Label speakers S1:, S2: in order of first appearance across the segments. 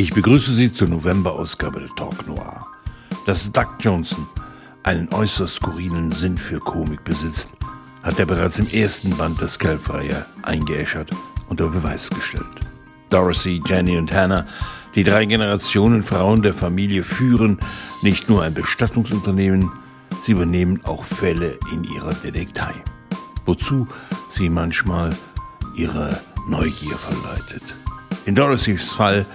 S1: Ich begrüße Sie zur November-Ausgabe der Talk Noir. Dass Doug Johnson einen äußerst skurrilen Sinn für Komik besitzt, hat er bereits im ersten Band der Scalp-Reihe eingeäschert und unter Beweis gestellt. Dorothy, Jenny und Hannah, die drei Generationen Frauen der Familie, führen nicht nur ein Bestattungsunternehmen, sie übernehmen auch Fälle in ihrer Detektei, wozu sie manchmal ihre Neugier verleitet. In Dorothys Fall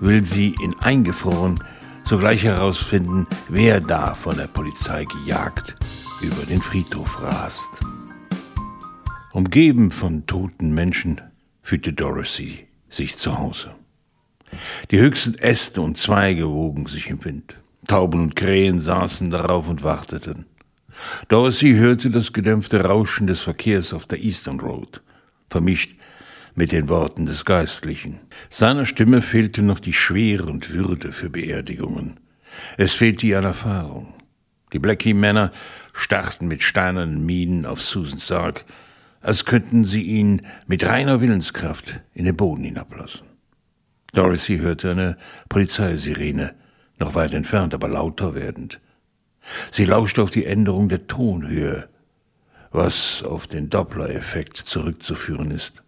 S1: will sie in eingefroren sogleich herausfinden, wer da von der Polizei gejagt über den Friedhof rast. Umgeben von toten Menschen fühlte Dorothy sich zu Hause. Die höchsten Äste und Zweige wogen sich im Wind. Tauben und Krähen saßen darauf und warteten. Dorothy hörte das gedämpfte Rauschen des Verkehrs auf der Eastern Road, vermischt mit den Worten des Geistlichen. Seiner Stimme fehlte noch die Schwere und Würde für Beerdigungen. Es fehlte ihr an Erfahrung. Die Blackie-Männer starrten mit steinernen Mienen auf Susan Sarg, als könnten sie ihn mit reiner Willenskraft in den Boden hinablassen. Dorothy hörte eine Polizeisirene, noch weit entfernt, aber lauter werdend. Sie lauschte auf die Änderung der Tonhöhe, was auf den Doppler-Effekt zurückzuführen ist.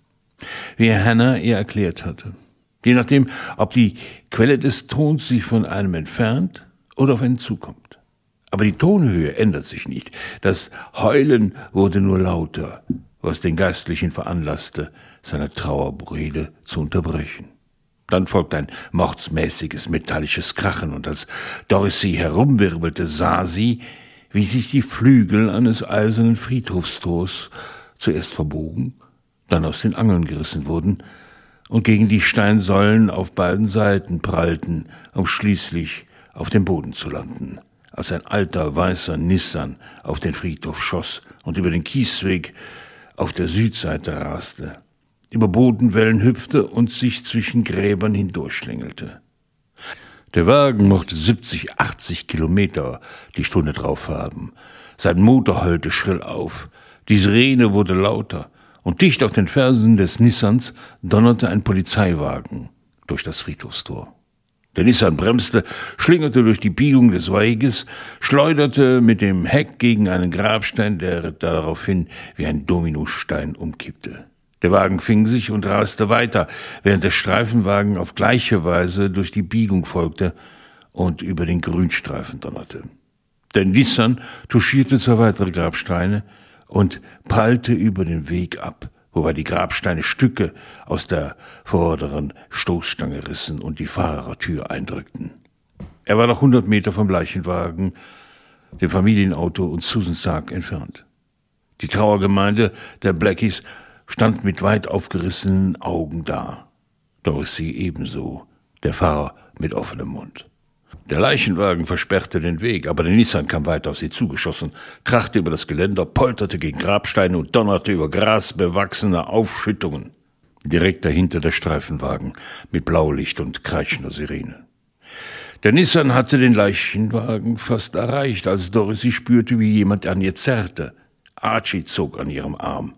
S1: Wie Hannah ihr erklärt hatte. Je nachdem, ob die Quelle des Tons sich von einem entfernt oder auf einen zukommt. Aber die Tonhöhe ändert sich nicht. Das Heulen wurde nur lauter, was den Geistlichen veranlasste, seine Trauerrede zu unterbrechen. Dann folgte ein mordsmäßiges metallisches Krachen, und als Dorothy herumwirbelte, sah sie, wie sich die Flügel eines eisernen Friedhofstors zuerst verbogen, dann aus den Angeln gerissen wurden und gegen die Steinsäulen auf beiden Seiten prallten, um schließlich auf dem Boden zu landen, als ein alter weißer Nissan auf den Friedhof schoss und über den Kiesweg auf der Südseite raste, über Bodenwellen hüpfte und sich zwischen Gräbern hindurchschlängelte. Der Wagen mochte 70, 80 Kilometer die Stunde drauf haben. Sein Motor heulte schrill auf. Die Sirene wurde lauter. Und dicht auf den Fersen des Nissans donnerte ein Polizeiwagen durch das Friedhofstor. Der Nissan bremste, schlingerte durch die Biegung des Weges, schleuderte mit dem Heck gegen einen Grabstein, der daraufhin wie ein Dominostein umkippte. Der Wagen fing sich und raste weiter, während der Streifenwagen auf gleiche Weise durch die Biegung folgte und über den Grünstreifen donnerte. Der Nissan touchierte zwei weitere Grabsteine und prallte über den Weg ab, wobei die Grabsteine Stücke aus der vorderen Stoßstange rissen und die Fahrertür eindrückten. Er war noch hundert Meter vom Leichenwagen, dem Familienauto und Susan Sark entfernt. Die Trauergemeinde der Blackies stand mit weit aufgerissenen Augen da. Dorothy ebenso, der Fahrer mit offenem Mund. Der Leichenwagen versperrte den Weg, aber der Nissan kam weiter auf sie zugeschossen, krachte über das Geländer, polterte gegen Grabsteine und donnerte über grasbewachsene Aufschüttungen. Direkt dahinter der Streifenwagen mit Blaulicht und kreischender Sirene. Der Nissan hatte den Leichenwagen fast erreicht, als Dorothy spürte, wie jemand an ihr zerrte. Archie zog an ihrem Arm.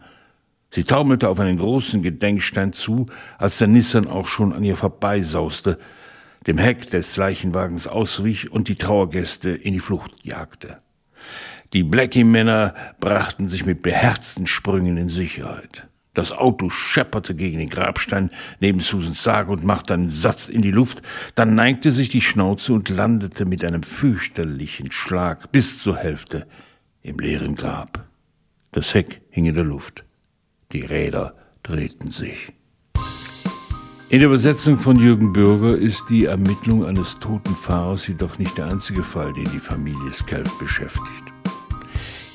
S1: Sie taumelte auf einen großen Gedenkstein zu, als der Nissan auch schon an ihr vorbeisauste, dem Heck des Leichenwagens auswich und die Trauergäste in die Flucht jagte. Die Blackie-Männer brachten sich mit beherzten Sprüngen in Sicherheit. Das Auto schepperte gegen den Grabstein neben Susans Sarg und machte einen Satz in die Luft, dann neigte sich die Schnauze und landete mit einem fürchterlichen Schlag bis zur Hälfte im leeren Grab. Das Heck hing in der Luft. Die Räder drehten sich. In der Übersetzung von Jürgen Bürger ist die Ermittlung eines toten Fahrers jedoch nicht der einzige Fall, den die Familie Skelf beschäftigt.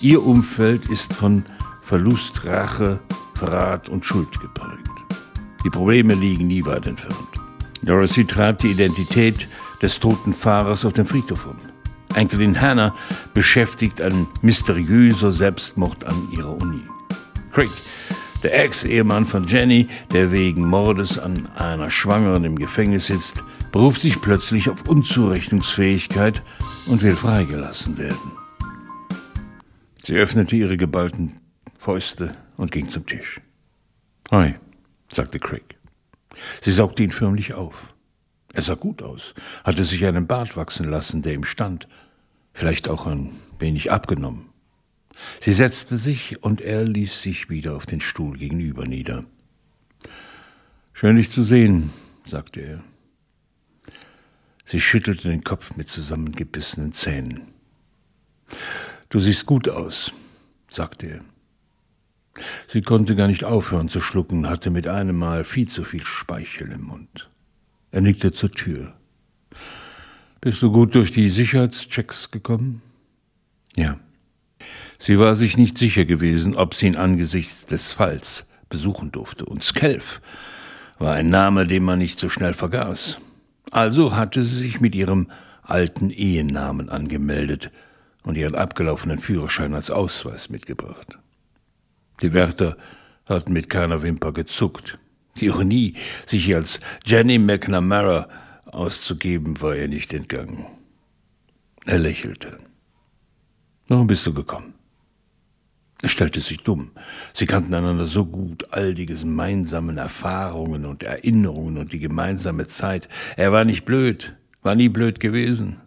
S1: Ihr Umfeld ist von Verlust, Rache, Verrat und Schuld geprägt. Die Probleme liegen nie weit entfernt. Dorothy treibt die Identität des toten Fahrers auf dem Friedhof um. Enkelin Hannah beschäftigt ein mysteriöser Selbstmord an ihrer Uni. Craig der Ex-Ehemann von Jenny, der wegen Mordes an einer Schwangeren im Gefängnis sitzt, beruft sich plötzlich auf Unzurechnungsfähigkeit und will freigelassen werden. Sie öffnete ihre geballten Fäuste und ging zum Tisch. Hi, sagte Craig. Sie saugte ihn förmlich auf. Er sah gut aus, hatte sich einen Bart wachsen lassen, der ihm stand, vielleicht auch ein wenig abgenommen. Sie setzte sich und er ließ sich wieder auf den Stuhl gegenüber nieder. Schön dich zu sehen, sagte er. Sie schüttelte den Kopf mit zusammengebissenen Zähnen. Du siehst gut aus, sagte er. Sie konnte gar nicht aufhören zu schlucken, hatte mit einem Mal viel zu viel Speichel im Mund. Er nickte zur Tür. Bist du gut durch die Sicherheitschecks gekommen? Ja. Sie war sich nicht sicher gewesen, ob sie ihn angesichts des Falls besuchen durfte. Und Skelf war ein Name, den man nicht so schnell vergaß. Also hatte sie sich mit ihrem alten Ehenamen angemeldet und ihren abgelaufenen Führerschein als Ausweis mitgebracht. Die Wärter hatten mit keiner Wimper gezuckt. Die Ironie, sich als Jenny McNamara auszugeben, war ihr nicht entgangen. Er lächelte. Warum bist du gekommen? Er stellte sich dumm. Sie kannten einander so gut, all die gemeinsamen Erfahrungen und Erinnerungen und die gemeinsame Zeit. Er war nicht blöd, war nie blöd gewesen.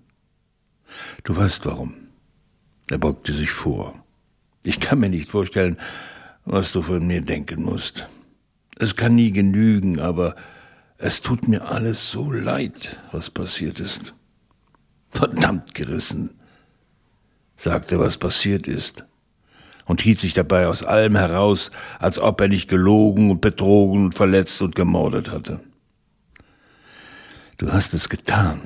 S1: Du weißt warum. Er beugte sich vor. Ich kann mir nicht vorstellen, was du von mir denken musst. Es kann nie genügen, aber es tut mir alles so leid, was passiert ist. Verdammt gerissen, sagte, was passiert ist, und hielt sich dabei aus allem heraus, als ob er nicht gelogen und betrogen und verletzt und gemordet hatte. Du hast es getan,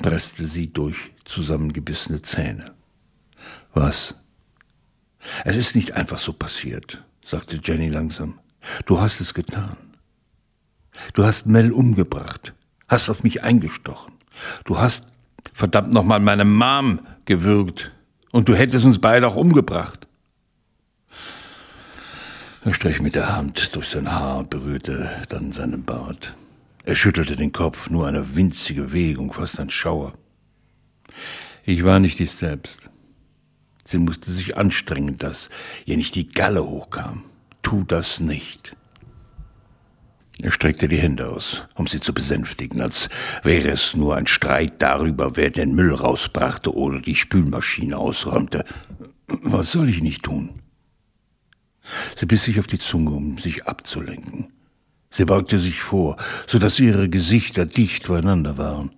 S1: presste sie durch zusammengebissene Zähne. Was? Es ist nicht einfach so passiert, sagte Jenny langsam. Du hast es getan. Du hast Mel umgebracht, hast auf mich eingestochen. Du hast verdammt nochmal meine Mom gewürgt und du hättest uns beide auch umgebracht. Er strich mit der Hand durch sein Haar und berührte dann seinen Bart. Er schüttelte den Kopf, nur eine winzige Bewegung, fast ein Schauer. Ich war nicht ich selbst. Sie musste sich anstrengen, dass ihr nicht die Galle hochkam. Tu das nicht. Er streckte die Hände aus, um sie zu besänftigen, als wäre es nur ein Streit darüber, wer den Müll rausbrachte oder die Spülmaschine ausräumte. Was soll ich nicht tun? Sie biss sich auf die Zunge, um sich abzulenken. Sie beugte sich vor, so dass ihre Gesichter dicht voreinander waren.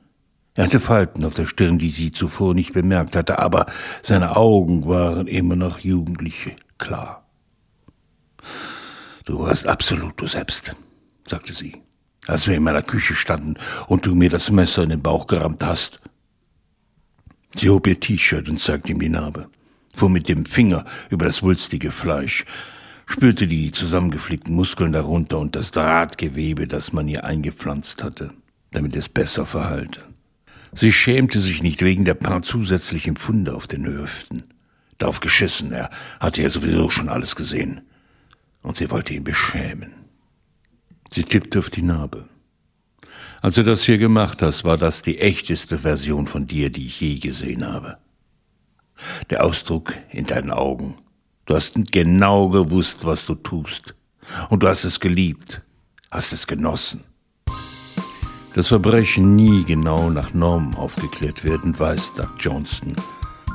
S1: Er hatte Falten auf der Stirn, die sie zuvor nicht bemerkt hatte, aber seine Augen waren immer noch jugendlich klar. Du warst absolut du selbst, sagte sie, als wir in meiner Küche standen und du mir das Messer in den Bauch gerammt hast. Sie hob ihr T-Shirt und zeigte ihm die Narbe, fuhr mit dem Finger über das wulstige Fleisch, spürte die zusammengeflickten Muskeln darunter und das Drahtgewebe, das man ihr eingepflanzt hatte, damit es besser verhalte. Sie schämte sich nicht wegen der paar zusätzlichen Pfunde auf den Hüften. Darauf geschissen, er hatte ja sowieso schon alles gesehen. Und sie wollte ihn beschämen. Sie tippte auf die Narbe. Als du das hier gemacht hast, war das die echteste Version von dir, die ich je gesehen habe. Der Ausdruck in deinen Augen. Du hast genau gewusst, was du tust. Und du hast es geliebt, hast es genossen. Dass Verbrechen nie genau nach Normen aufgeklärt werden, weiß Doug Johnston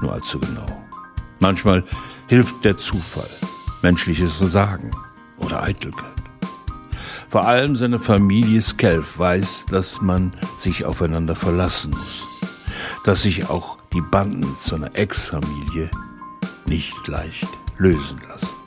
S1: nur allzu genau. Manchmal hilft der Zufall, menschliches Versagen oder Eitelkeit. Vor allem seine Familie Skelf weiß, dass man sich aufeinander verlassen muss, dass sich auch die Banden zu einer Ex-Familie nicht leicht lösen lassen.